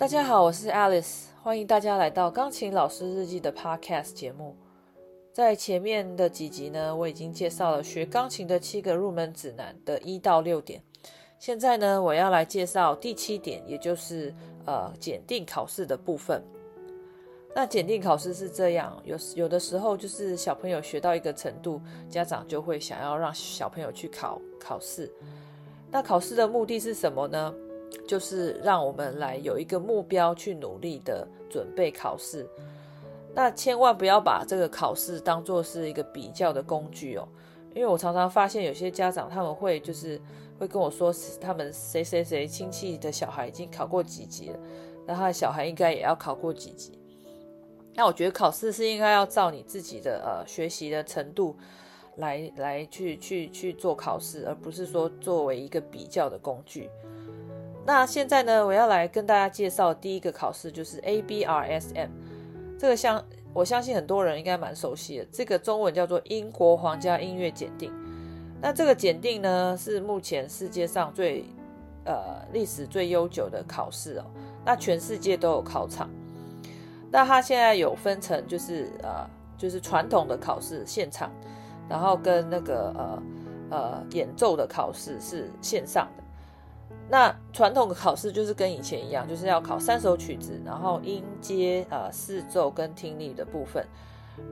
大家好，我是 Alice，欢迎大家来到钢琴老师日记的 Podcast 节目。在前面的几集呢，我已经介绍了学钢琴的七个入门指南的一到六点。现在呢，我要来介绍第七点，也就是呃检定考试的部分。那检定考试是这样，有有的时候就是小朋友学到一个程度，家长就会想要让小朋友去考考试。那考试的目的是什么呢？就是让我们来有一个目标去努力的准备考试。那千万不要把这个考试当做是一个比较的工具哦，因为我常常发现有些家长他们会就是会跟我说，他们谁谁谁亲戚的小孩已经考过几级了，那他的小孩应该也要考过几级。那我觉得考试是应该要照你自己的呃学习的程度来来去去去做考试，而不是说作为一个比较的工具。那现在呢，我要来跟大家介绍第一个考试，就是 ABRSM。这个相我相信很多人应该蛮熟悉的，这个中文叫做英国皇家音乐检定。那这个检定呢，是目前世界上最呃历史最悠久的考试哦。那全世界都有考场。那它现在有分成，就是呃，就是传统的考试现场，然后跟那个呃呃演奏的考试是线上的。那传统的考试就是跟以前一样，就是要考三首曲子，然后音阶呃视奏跟听力的部分。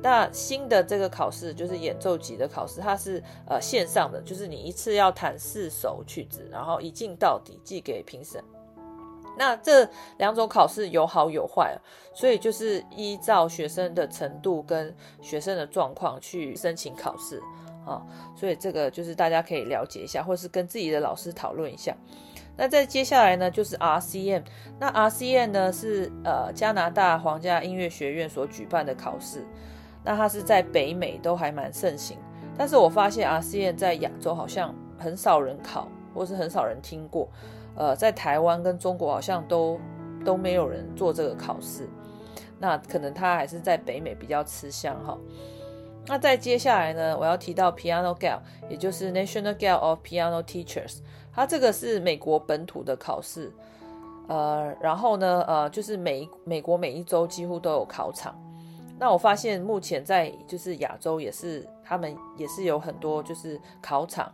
那新的这个考试就是演奏级的考试，它是呃线上的，就是你一次要弹四首曲子，然后一镜到底寄给评审。那这两种考试有好有坏，所以就是依照学生的程度跟学生的状况去申请考试啊。所以这个就是大家可以了解一下，或是跟自己的老师讨论一下。那再接下来呢，就是 RCM。那 RCM 呢是呃加拿大皇家音乐学院所举办的考试，那它是在北美都还蛮盛行，但是我发现 RCM 在亚洲好像很少人考，或是很少人听过。呃，在台湾跟中国好像都都没有人做这个考试，那可能他还是在北美比较吃香哈。那再接下来呢，我要提到 Piano Gall，也就是 National Guild of Piano Teachers，它这个是美国本土的考试，呃，然后呢，呃，就是每美国每一周几乎都有考场。那我发现目前在就是亚洲也是，他们也是有很多就是考场。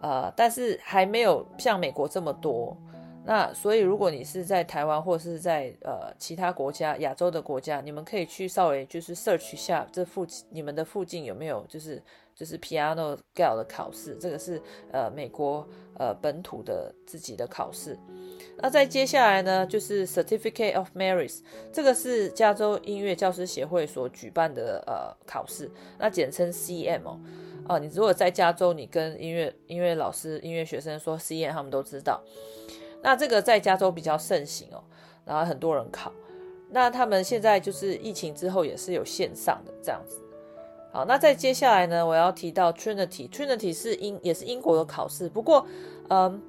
呃，但是还没有像美国这么多。那所以，如果你是在台湾或是在呃其他国家、亚洲的国家，你们可以去稍微就是 search 下这附近你们的附近有没有就是就是 Piano Gall 的考试。这个是呃美国呃本土的自己的考试。那再接下来呢，就是 Certificate of Merit，这个是加州音乐教师协会所举办的呃考试，那简称 CM 哦。哦，你如果在加州，你跟音乐音乐老师、音乐学生说 CM，他们都知道。那这个在加州比较盛行哦，然后很多人考。那他们现在就是疫情之后也是有线上的这样子。好，那再接下来呢，我要提到 Trinity，Trinity 是英也是英国的考试，不过嗯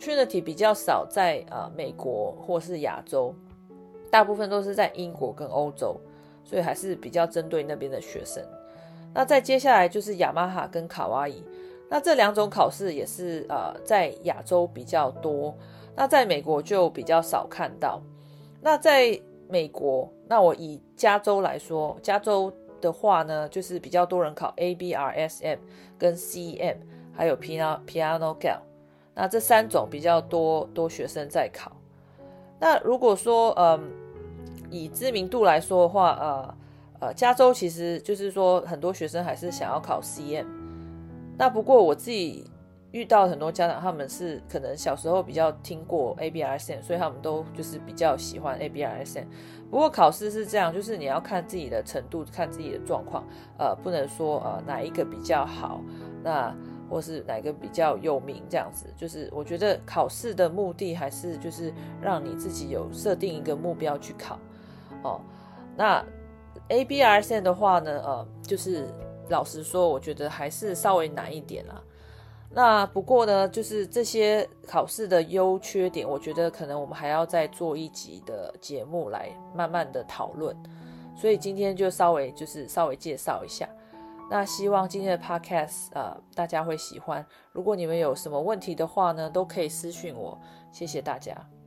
，Trinity 比较少在呃美国或是亚洲，大部分都是在英国跟欧洲，所以还是比较针对那边的学生。那再接下来就是雅马哈跟卡哇伊，那这两种考试也是呃在亚洲比较多，那在美国就比较少看到。那在美国，那我以加州来说，加州的话呢，就是比较多人考 ABRSM 跟 CM，还有 Piano Piano gal，那这三种比较多多学生在考。那如果说、呃、以知名度来说的话，呃。呃，加州其实就是说，很多学生还是想要考 CM。那不过我自己遇到很多家长，他们是可能小时候比较听过 ABRSM，所以他们都就是比较喜欢 ABRSM。不过考试是这样，就是你要看自己的程度，看自己的状况，呃，不能说呃哪一个比较好，那或是哪个比较有名这样子。就是我觉得考试的目的还是就是让你自己有设定一个目标去考哦。那 ABRSM 的话呢，呃，就是老实说，我觉得还是稍微难一点啦。那不过呢，就是这些考试的优缺点，我觉得可能我们还要再做一集的节目来慢慢的讨论。所以今天就稍微就是稍微介绍一下。那希望今天的 Podcast 呃大家会喜欢。如果你们有什么问题的话呢，都可以私信我。谢谢大家。